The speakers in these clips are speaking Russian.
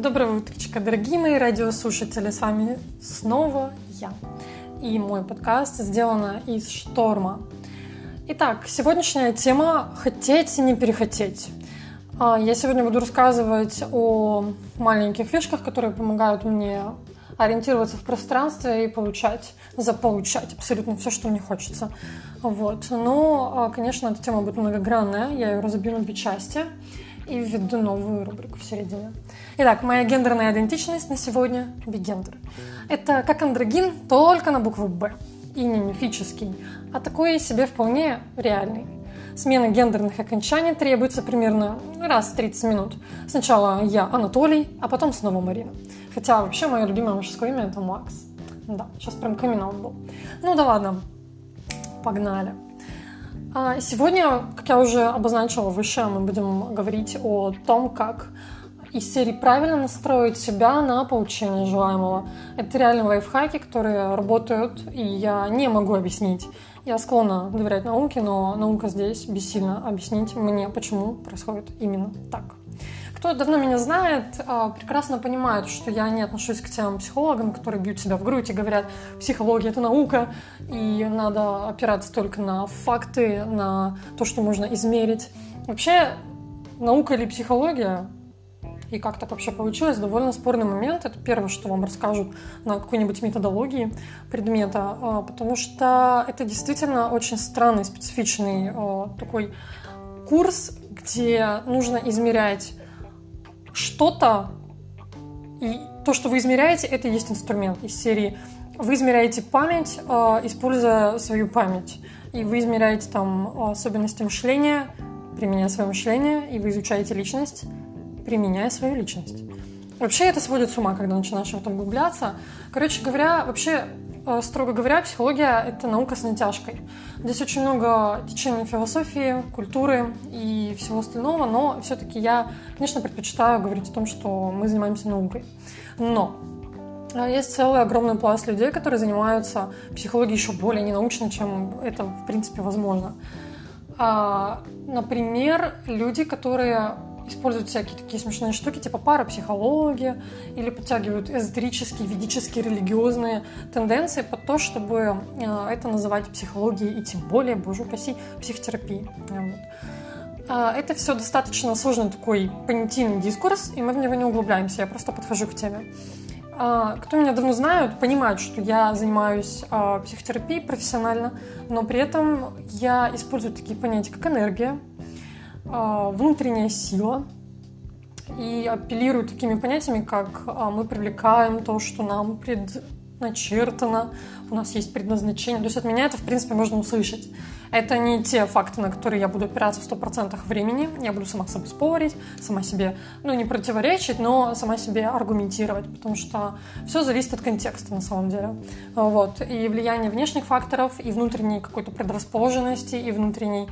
Доброе утречко, дорогие мои радиослушатели. С вами снова я. И мой подкаст сделано из шторма. Итак, сегодняшняя тема «Хотеть и не перехотеть». А, я сегодня буду рассказывать о маленьких фишках, которые помогают мне ориентироваться в пространстве и получать, заполучать абсолютно все, что мне хочется. Вот. Но, а, конечно, эта тема будет многогранная, я ее разобью на две части и введу новую рубрику в середине. Итак, моя гендерная идентичность на сегодня – бигендер. Это как андрогин, только на букву «Б». И не мифический, а такой себе вполне реальный. Смена гендерных окончаний требуется примерно раз в 30 минут. Сначала я Анатолий, а потом снова Марина. Хотя вообще мое любимое мужское имя это Макс. Да, сейчас прям камин был. Ну да ладно, погнали. А сегодня, как я уже обозначила выше, мы будем говорить о том, как из серии правильно настроить себя на получение желаемого. Это реально лайфхаки, которые работают, и я не могу объяснить. Я склонна доверять науке, но наука здесь бессильно объяснить мне, почему происходит именно так. Кто давно меня знает, а, прекрасно понимает, что я не отношусь к тем психологам, которые бьют себя в грудь и говорят, психология — это наука, и надо опираться только на факты, на то, что можно измерить. Вообще, наука или психология и как так вообще получилось, довольно спорный момент. Это первое, что вам расскажут на какой-нибудь методологии предмета, а, потому что это действительно очень странный, специфичный а, такой курс, где нужно измерять что-то, и то, что вы измеряете, это и есть инструмент из серии. Вы измеряете память, э, используя свою память. И вы измеряете там особенности мышления, применяя свое мышление, и вы изучаете личность, применяя свою личность. Вообще это сводит с ума, когда начинаешь в этом углубляться. Короче говоря, вообще Э, строго говоря, психология — это наука с натяжкой. Здесь очень много течений философии, культуры и всего остального, но все-таки я, конечно, предпочитаю говорить о том, что мы занимаемся наукой. Но э, есть целый огромный пласт людей, которые занимаются психологией еще более ненаучно, чем это, в принципе, возможно. А, например, люди, которые используют всякие такие смешные штуки, типа парапсихология, или подтягивают эзотерические, ведические, религиозные тенденции под то, чтобы э, это называть психологией и тем более, боже упаси, психотерапией. Вот. А, это все достаточно сложный такой понятийный дискурс, и мы в него не углубляемся, я просто подхожу к теме. А, кто меня давно знают, понимают, что я занимаюсь а, психотерапией профессионально, но при этом я использую такие понятия, как энергия, внутренняя сила и апеллирую такими понятиями, как а, мы привлекаем то, что нам предначертано, у нас есть предназначение. То есть от меня это, в принципе, можно услышать. Это не те факты, на которые я буду опираться в 100% времени. Я буду сама собой спорить, сама себе, ну, не противоречить, но сама себе аргументировать, потому что все зависит от контекста на самом деле. Вот. И влияние внешних факторов, и внутренней какой-то предрасположенности, и внутренней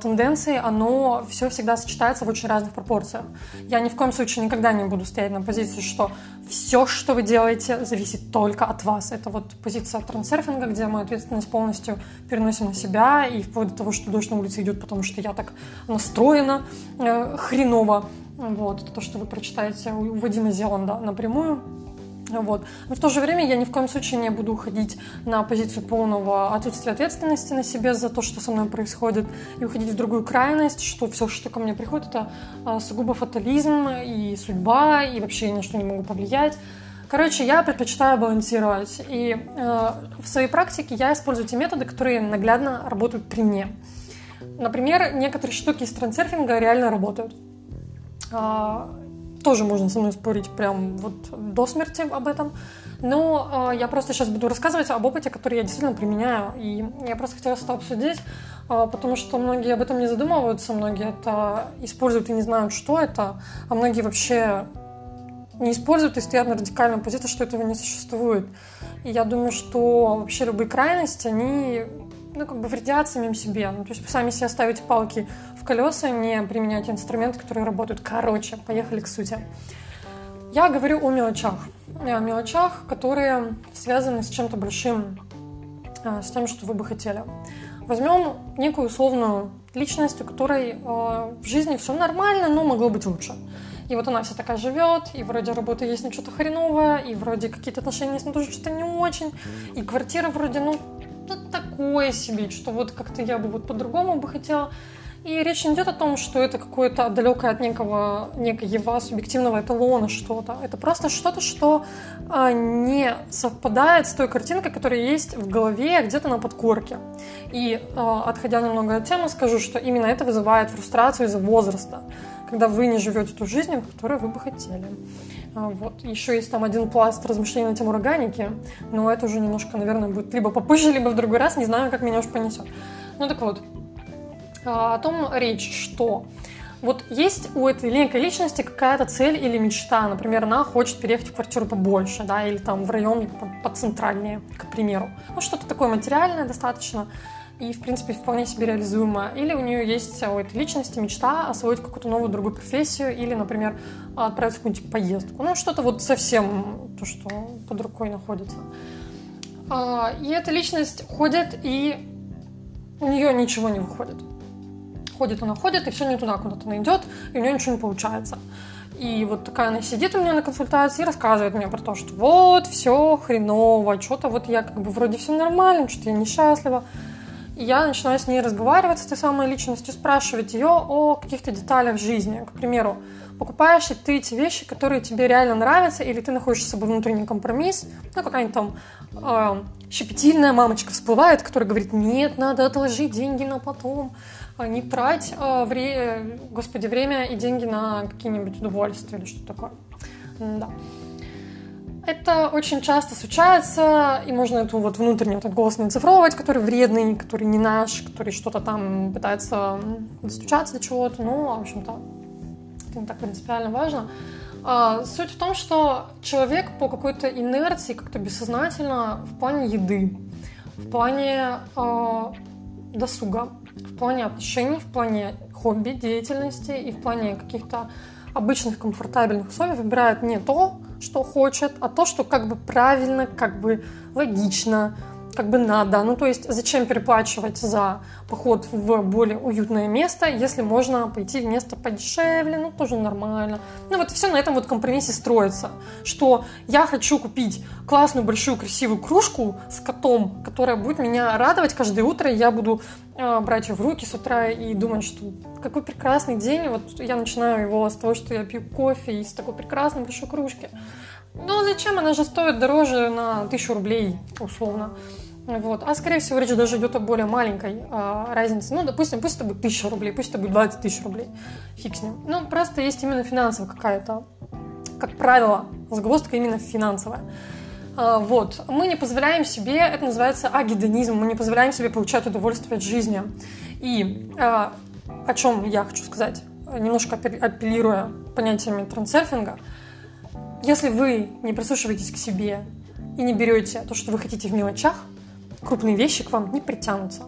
тенденции, оно все всегда сочетается в очень разных пропорциях. Я ни в коем случае никогда не буду стоять на позиции, что все, что вы делаете, зависит только от вас. Это вот позиция трансерфинга, где мы ответственность полностью переносим на себя, и вплоть до того, что дождь на улице идет, потому что я так настроена э, хреново. Вот, то, что вы прочитаете у Вадима Зеланда напрямую. Вот. Но в то же время я ни в коем случае не буду уходить на позицию полного отсутствия ответственности на себе за то, что со мной происходит, и уходить в другую крайность, что все, что ко мне приходит, это а, сугубо фатализм и судьба, и вообще ни на что не могу повлиять. Короче, я предпочитаю балансировать. И э, в своей практике я использую те методы, которые наглядно работают при мне. Например, некоторые штуки из трансерфинга реально работают. А, тоже можно со мной спорить прям вот до смерти об этом. Но э, я просто сейчас буду рассказывать об опыте, который я действительно применяю. И я просто хотела это обсудить, э, потому что многие об этом не задумываются, многие это используют и не знают, что это, а многие вообще не используют и стоят на радикальном позиции, что этого не существует. И я думаю, что вообще любые крайности, они ну, как бы вредят самим себе. Ну, то есть сами себе ставите палки в колеса, не применяйте инструменты, которые работают. Короче, поехали к сути. Я говорю о мелочах. О мелочах, которые связаны с чем-то большим, а, с тем, что вы бы хотели. Возьмем некую условную личность, у которой а, в жизни все нормально, но могло быть лучше. И вот она вся такая живет, и вроде работа есть, но что-то хреновое, и вроде какие-то отношения есть, но тоже что-то не очень. И квартира вроде, ну, ну такое себе, что вот как-то я бы вот по-другому бы хотела. И речь не идет о том, что это какое-то далекое от некого, некоего субъективного эталона что-то. Это просто что-то, что а, не совпадает с той картинкой, которая есть в голове где-то на подкорке. И а, отходя немного от темы, скажу, что именно это вызывает фрустрацию из-за возраста, когда вы не живете ту жизнь, которую вы бы хотели. А, вот. Еще есть там один пласт размышлений на тему органики, но это уже немножко, наверное, будет либо попозже, либо в другой раз, не знаю, как меня уж понесет. Ну так вот, а, о том речь, что вот есть у этой некой личности какая-то цель или мечта. Например, она хочет переехать в квартиру побольше, да, или там в район поцентральнее, к примеру. Ну, что-то такое материальное достаточно и, в принципе, вполне себе реализуемо. Или у нее есть у этой личности мечта освоить какую-то новую другую профессию или, например, отправиться в какую-нибудь поездку. Ну, что-то вот совсем то, что под рукой находится. А, и эта личность ходит, и у нее ничего не выходит ходит она ходит, и все не туда куда-то она идет, и у нее ничего не получается. И вот такая она сидит у меня на консультации и рассказывает мне про то, что вот, все хреново, что-то вот я как бы вроде все нормально, что-то я несчастлива. Я начинаю с ней разговаривать, с этой самой личностью, спрашивать ее о каких-то деталях жизни. К примеру, покупаешь ли ты эти вещи, которые тебе реально нравятся, или ты находишь с собой внутренний компромисс, ну, какая-нибудь там э, щепетильная мамочка всплывает, которая говорит, нет, надо отложить деньги на потом, а не трать э, вре... господи, время и деньги на какие-нибудь удовольствия или что-то такое. Да. Это очень часто случается, и можно эту вот внутренний вот этот голос не цифровывать, который вредный, который не наш, который что-то там пытается достучаться до чего-то. Ну, в общем-то, это не так принципиально важно. А, суть в том, что человек по какой-то инерции, как-то бессознательно в плане еды, в плане э, досуга, в плане отношений, в плане хобби, деятельности и в плане каких-то обычных комфортабельных условий выбирает не то, что хочет, а то, что как бы правильно, как бы логично, как бы надо. Ну, то есть зачем переплачивать за поход в более уютное место, если можно пойти в место подешевле, ну, тоже нормально. Ну, вот все на этом вот компромиссе строится, что я хочу купить классную, большую, красивую кружку с котом, которая будет меня радовать каждое утро, и я буду э, брать ее в руки с утра и думать, что какой прекрасный день, вот я начинаю его с того, что я пью кофе из такой прекрасной большой кружки. Ну, зачем? Она же стоит дороже на тысячу рублей, условно. Вот. А скорее всего речь даже идет о более маленькой э, разнице. Ну, допустим, пусть это будет 1000 рублей, пусть это будет 20 тысяч рублей. Фиг с ним. Ну, просто есть именно финансовая какая-то, как правило, загвоздка именно финансовая. Э, вот. Мы не позволяем себе, это называется агидонизм, мы не позволяем себе получать удовольствие от жизни. И э, о чем я хочу сказать, немножко апеллируя понятиями трансерфинга, если вы не прислушиваетесь к себе и не берете то, что вы хотите в мелочах, крупные вещи к вам не притянутся.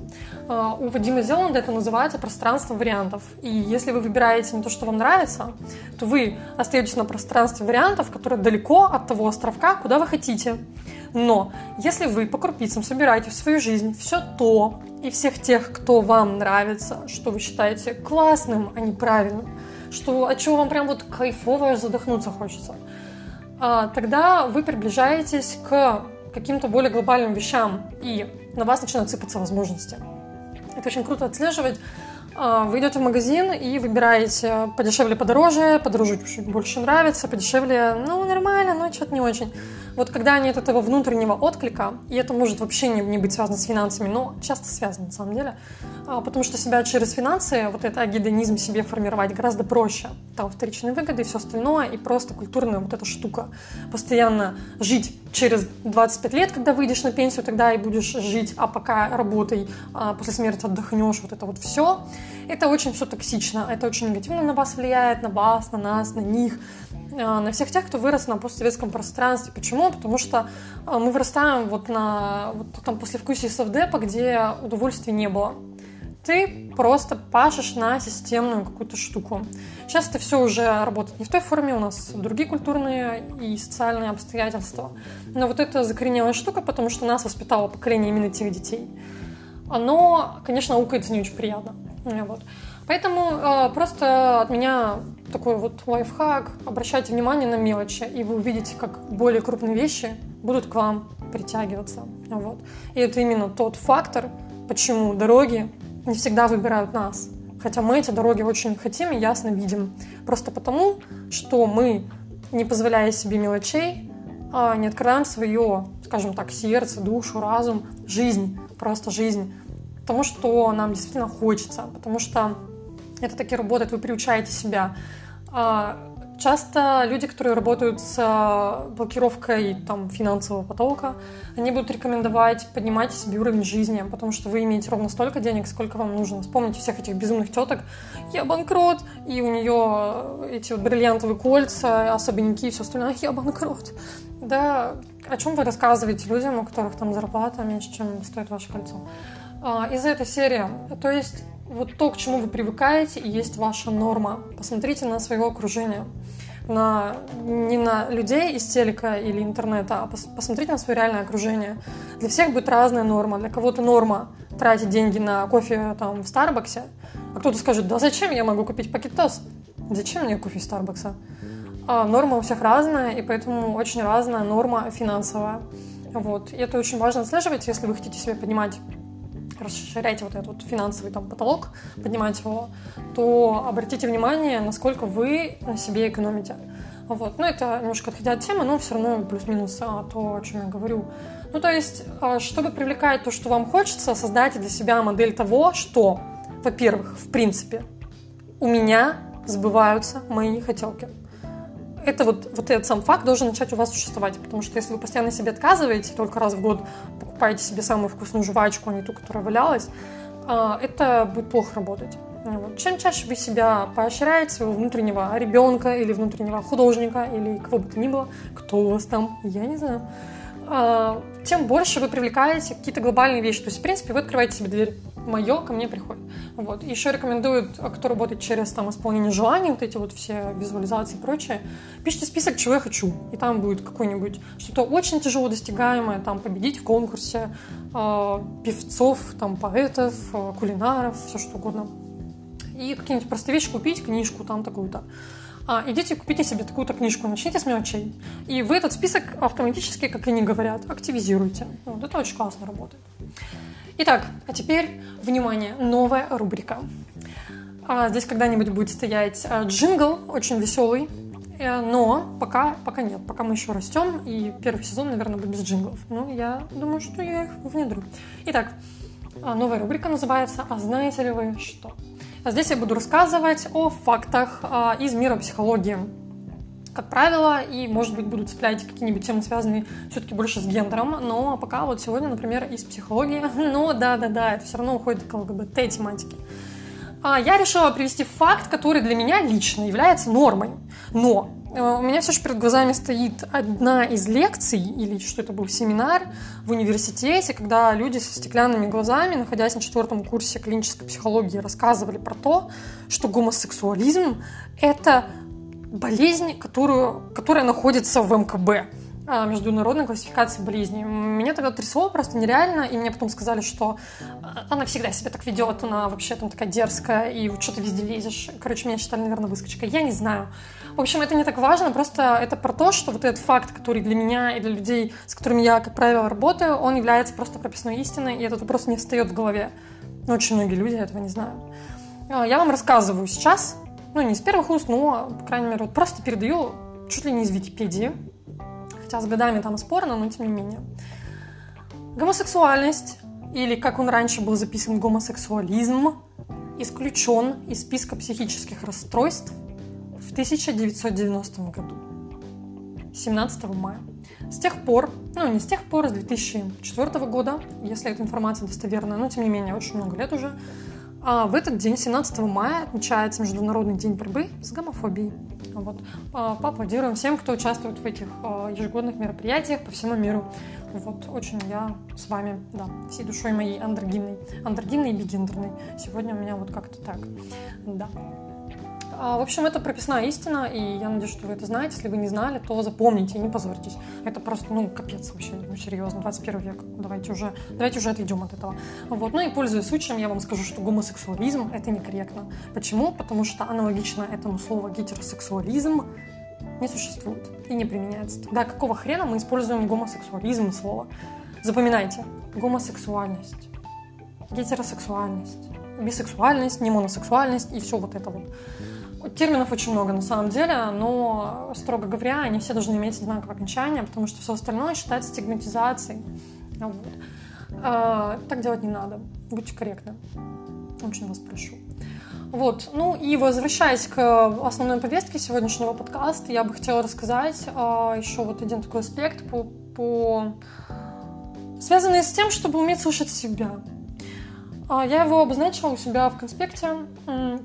А, у Вадима Зеланда это называется пространство вариантов. И если вы выбираете не то, что вам нравится, то вы остаетесь на пространстве вариантов, которое далеко от того островка, куда вы хотите. Но если вы по крупицам собираете в свою жизнь все то и всех тех, кто вам нравится, что вы считаете классным, а не правильным, что, от чего вам прям вот кайфово задохнуться хочется, тогда вы приближаетесь к каким-то более глобальным вещам, и на вас начинают сыпаться возможности. Это очень круто отслеживать. А, вы идете в магазин и выбираете подешевле, подороже, подороже чуть больше нравится, подешевле, ну, нормально, но что-то не очень. Вот когда нет этого внутреннего отклика, и это может вообще не, не быть связано с финансами, но часто связано на самом деле, а, потому что себя через финансы, вот этот агидонизм себе формировать гораздо проще. Там вторичные выгоды и все остальное, и просто культурная вот эта штука. Постоянно жить через 25 лет, когда выйдешь на пенсию, тогда и будешь жить, а пока работай, а после смерти отдохнешь, вот это вот все. Это очень все токсично, это очень негативно на вас влияет, на вас, на нас, на них. А, на всех тех, кто вырос на постсоветском пространстве. Почему? Потому что а, мы вырастаем вот на вот там после вкусия совдепа, где удовольствия не было. Ты просто пашешь на системную какую-то штуку. Сейчас это все уже работает не в той форме, у нас другие культурные и социальные обстоятельства. Но вот эта закоренелая штука, потому что нас воспитало поколение именно тех детей, оно, конечно, аукается не очень приятно. Вот. Поэтому э, просто от меня такой вот лайфхак. Обращайте внимание на мелочи, и вы увидите, как более крупные вещи будут к вам притягиваться. Вот. И это именно тот фактор, почему дороги не всегда выбирают нас. Хотя мы эти дороги очень хотим и ясно видим. Просто потому, что мы, не позволяя себе мелочей, а не открываем свое, скажем так, сердце, душу, разум, жизнь, просто жизнь. Потому что нам действительно хочется, потому что это таки работает, вы приучаете себя. Часто люди, которые работают с а, блокировкой там, финансового потока, они будут рекомендовать поднимать себе уровень жизни, потому что вы имеете ровно столько денег, сколько вам нужно. Вспомните всех этих безумных теток. Я банкрот, и у нее эти вот бриллиантовые кольца, особенники и все остальное. Я банкрот. Да, о чем вы рассказываете людям, у которых там зарплата меньше, чем стоит ваше кольцо? А, из этой серии. То есть вот то, к чему вы привыкаете, и есть ваша норма. Посмотрите на свое окружение. На, не на людей из телека или интернета, а пос, посмотрите на свое реальное окружение. Для всех будет разная норма. Для кого-то норма тратить деньги на кофе там, в Старбаксе, а кто-то скажет, да зачем я могу купить пакет ТОС? Зачем мне кофе из Старбакса? А, норма у всех разная, и поэтому очень разная норма финансовая. Вот. И это очень важно отслеживать, если вы хотите себе поднимать расширяете вот этот вот финансовый там потолок, поднимать его, то обратите внимание, насколько вы на себе экономите. Вот. Ну, это немножко отходя от темы, но все равно плюс-минус а, то, о чем я говорю. Ну, то есть, а, чтобы привлекать то, что вам хочется, создайте для себя модель того, что, во-первых, в принципе, у меня сбываются мои хотелки это вот, вот этот сам факт должен начать у вас существовать, потому что если вы постоянно себе отказываете, только раз в год покупаете себе самую вкусную жвачку, а не ту, которая валялась, а, это будет плохо работать. Вот. Чем чаще вы себя поощряете, своего внутреннего ребенка или внутреннего художника, или кого бы то ни было, кто у вас там, я не знаю, а, тем больше вы привлекаете какие-то глобальные вещи. То есть, в принципе, вы открываете себе дверь. Мое ко мне приходит. Вот. Еще рекомендуют, а, кто работает через там, исполнение желаний, вот эти вот все визуализации и прочее, пишите список, чего я хочу. И там будет какое-нибудь что-то очень тяжело достигаемое, там победить в конкурсе э, певцов, там, поэтов, э, кулинаров, все что угодно. И какие-нибудь простые вещи купить, книжку там такую-то а, идите купите себе такую-то книжку, начните с мелочей. И вы этот список автоматически, как они говорят, активизируете. Вот это очень классно работает. Итак, а теперь, внимание, новая рубрика. А, здесь когда-нибудь будет стоять а, джингл, очень веселый, э, но пока, пока нет, пока мы еще растем, и первый сезон, наверное, будет без джинглов. Но я думаю, что я их внедрю. Итак, а, новая рубрика называется «А знаете ли вы что?». Здесь я буду рассказывать о фактах из мира психологии. Как правило, и, может быть, буду цеплять какие-нибудь темы, связанные все-таки больше с гендером, но пока вот сегодня, например, из психологии, но да-да-да, это все равно уходит к ЛГБТ-тематике. А, я решила привести факт, который для меня лично является нормой. Но Э, у меня все же перед глазами стоит одна из лекций, или что это был, семинар в университете, когда люди со стеклянными глазами, находясь на четвертом курсе клинической психологии, рассказывали про то, что гомосексуализм — это болезнь, которую, которая находится в МКБ а, международной классификации болезней. Меня тогда трясло просто нереально, и мне потом сказали, что а, она всегда себя так ведет, она вообще там такая дерзкая, и вот что ты везде лезешь. Короче, меня считали, наверное, выскочкой. Я не знаю. В общем, это не так важно, просто это про то, что вот этот факт, который для меня и для людей, с которыми я, как правило, работаю, он является просто прописной истиной, и этот вопрос не встает в голове. Но очень многие люди этого не знают. А, я вам рассказываю сейчас, ну, не с первых уст, но, по крайней мере, вот просто передаю чуть ли не из Википедии, хотя с годами там спорно, но тем не менее. Гомосексуальность, или как он раньше был записан гомосексуализм, исключен из списка психических расстройств в 1990 году, 17 мая. С тех пор, ну не с тех пор, с 2004 года, если эта информация достоверная, но тем не менее очень много лет уже, а в этот день, 17 мая, отмечается Международный день борьбы с гомофобией. Вот. А, поаплодируем всем, кто участвует в этих а, ежегодных мероприятиях по всему миру. Вот, очень я с вами, да, всей душой моей андрогинной, андрогинной и бигендерной. Сегодня у меня вот как-то так, да. А, в общем, это прописная истина, и я надеюсь, что вы это знаете. Если вы не знали, то запомните и не позорьтесь. Это просто, ну, капец вообще, ну, серьезно, 21 век. Давайте уже, давайте уже отойдем от этого. Вот. Ну и пользуясь случаем, я вам скажу, что гомосексуализм — это некорректно. Почему? Потому что аналогично этому слову гетеросексуализм не существует и не применяется. Тогда какого хрена мы используем гомосексуализм слово? Запоминайте. Гомосексуальность, гетеросексуальность, бисексуальность, немоносексуальность и все вот это вот. Терминов очень много на самом деле, но, строго говоря, они все должны иметь одинаковое окончание, потому что все остальное считается стигматизацией. Вот. А, так делать не надо. Будьте корректны. Очень вас прошу. Вот. Ну и возвращаясь к основной повестке сегодняшнего подкаста, я бы хотела рассказать а, еще вот один такой аспект по, по... связанный с тем, чтобы уметь слушать себя. А, я его обозначила у себя в конспекте.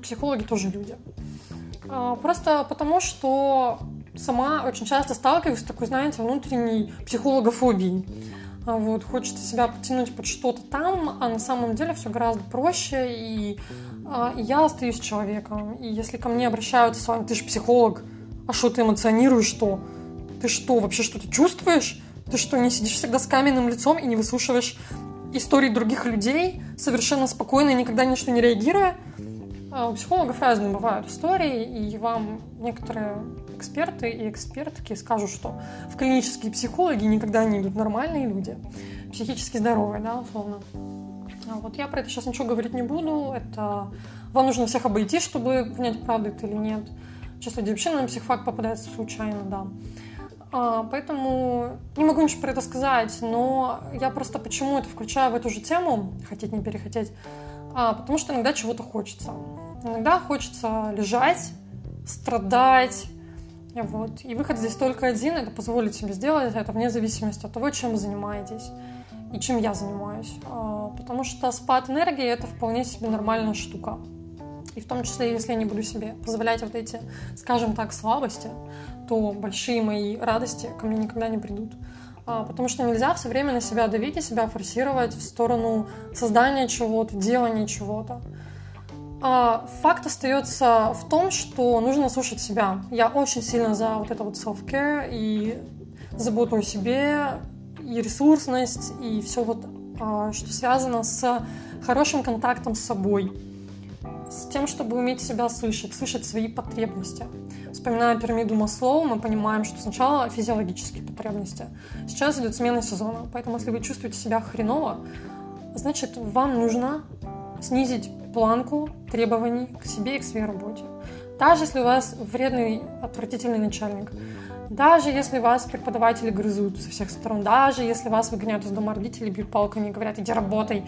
Психологи тоже люди. А, просто потому, что сама очень часто сталкиваюсь с такой, знаете, внутренней психологофобией. А, вот, хочется себя потянуть под что-то там, а на самом деле все гораздо проще, и, и я остаюсь человеком. И если ко мне обращаются с вами, ты же психолог, а что ты эмоционируешь, что? Ты что, вообще что-то чувствуешь? Ты что, не сидишь всегда с каменным лицом и не выслушиваешь истории других людей, совершенно спокойно и никогда ни не реагируя? А у психологов разные бывают истории, и вам некоторые эксперты и экспертки скажут, что в клинические психологи никогда не идут нормальные люди, психически здоровые, да, условно. А вот я про это сейчас ничего говорить не буду. Это вам нужно всех обойти, чтобы понять, правда это или нет. Часто людей вообще на психфак попадается случайно, да. А, поэтому не могу ничего про это сказать, но я просто почему это включаю в эту же тему, хотеть не перехотеть, а, потому что иногда чего-то хочется. Иногда хочется лежать, страдать. Вот. И выход здесь только один, это позволить себе сделать это вне зависимости от того, чем вы занимаетесь и чем я занимаюсь. А, потому что спад энергии — это вполне себе нормальная штука. И в том числе, если я не буду себе позволять вот эти, скажем так, слабости, то большие мои радости ко мне никогда не придут. А, потому что нельзя все время на себя давить и себя форсировать в сторону создания чего-то, делания чего-то. А, факт остается в том, что нужно слушать себя. Я очень сильно за вот это вот self-care и заботу о себе, и ресурсность, и все вот, а, что связано с хорошим контактом с собой с тем, чтобы уметь себя слышать, слышать свои потребности. Вспоминая пирамиду Маслоу, мы понимаем, что сначала физиологические потребности. Сейчас идет смена сезона, поэтому если вы чувствуете себя хреново, значит, вам нужно снизить планку требований к себе и к своей работе. Даже если у вас вредный, отвратительный начальник, даже если вас преподаватели грызут со всех сторон, даже если вас выгоняют из дома родители, бьют палками и говорят, иди работай,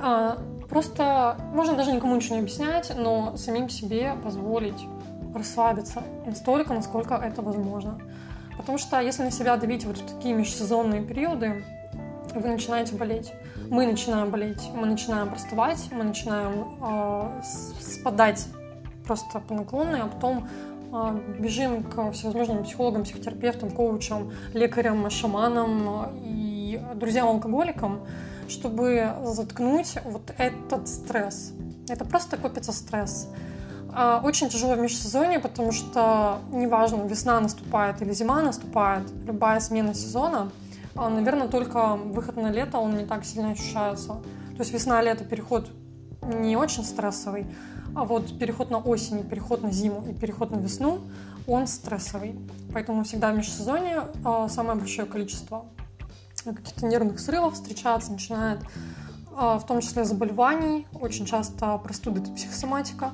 а, Просто можно даже никому ничего не объяснять, но самим себе позволить расслабиться настолько, насколько это возможно. Потому что если на себя давить вот в такие межсезонные периоды, вы начинаете болеть. Мы начинаем болеть, мы начинаем простывать, мы начинаем э, спадать просто по наклонной, а потом э, бежим к всевозможным психологам, психотерапевтам, коучам, лекарям, шаманам и друзьям-алкоголикам, чтобы заткнуть вот этот стресс. Это просто копится стресс. А, очень тяжело в межсезонье, потому что неважно, весна наступает или зима наступает, любая смена сезона, а, наверное, только выход на лето, он не так сильно ощущается. То есть весна-лето переход не очень стрессовый, а вот переход на осень, переход на зиму и переход на весну, он стрессовый. Поэтому всегда в межсезонье а, самое большое количество каких-то нервных срывов встречаться начинает, а, в том числе заболеваний, очень часто простуды это психосоматика.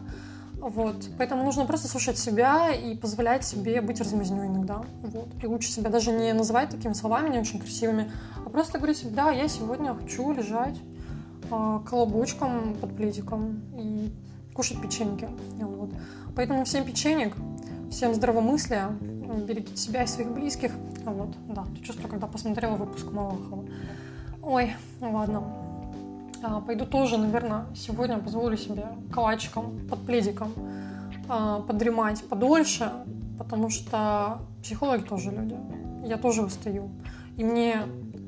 Вот. Поэтому нужно просто слушать себя и позволять себе быть размазнёй иногда. Вот. И лучше себя даже не называть такими словами, не очень красивыми, а просто говорить себе, да, я сегодня хочу лежать э, колобочком под пледиком и кушать печеньки. Вот. Поэтому всем печенек, всем здравомыслия, берегите себя и своих близких. Вот, да, чувство, когда посмотрела выпуск Малахова. Ой, ладно. А, пойду тоже, наверное, сегодня позволю себе калачиком под пледиком а, подремать подольше, потому что психологи тоже люди. Я тоже устаю. И мне,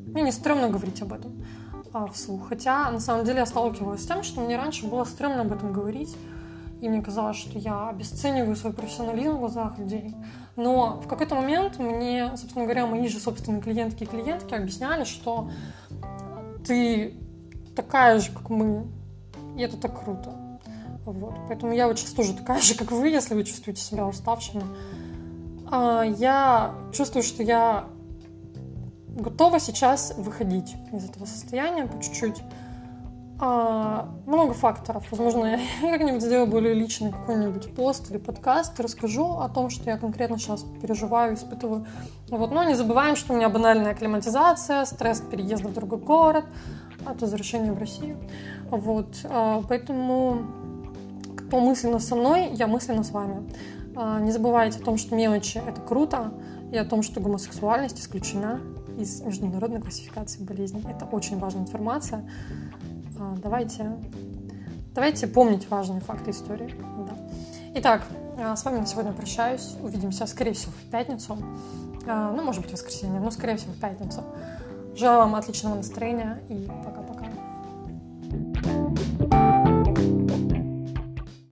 мне не стрёмно говорить об этом а, вслух. Хотя, на самом деле, я сталкивалась с тем, что мне раньше было стрёмно об этом говорить. И мне казалось, что я обесцениваю свой профессионализм в глазах людей. Но в какой-то момент мне, собственно говоря, мои же собственные клиентки и клиентки объясняли, что ты такая же, как мы, и это так круто. Вот. Поэтому я вот сейчас тоже такая же, как вы, если вы чувствуете себя уставшими. А, я чувствую, что я готова сейчас выходить из этого состояния по чуть-чуть. А, много факторов. Возможно, я как-нибудь сделаю более личный какой-нибудь пост или подкаст и расскажу о том, что я конкретно сейчас переживаю, испытываю. Вот. Но не забываем, что у меня банальная акклиматизация, стресс переезда в другой город, от возвращения в Россию. Вот. А, поэтому кто мысленно со мной, я мысленно с вами. А, не забывайте о том, что мелочи — это круто, и о том, что гомосексуальность исключена из международной классификации болезней. Это очень важная информация. А, давайте, давайте помнить важные факты истории. Да. Итак, с вами на сегодня прощаюсь. Увидимся, скорее всего, в пятницу. Ну, может быть, в воскресенье, но, скорее всего, в пятницу. Желаю вам отличного настроения и пока.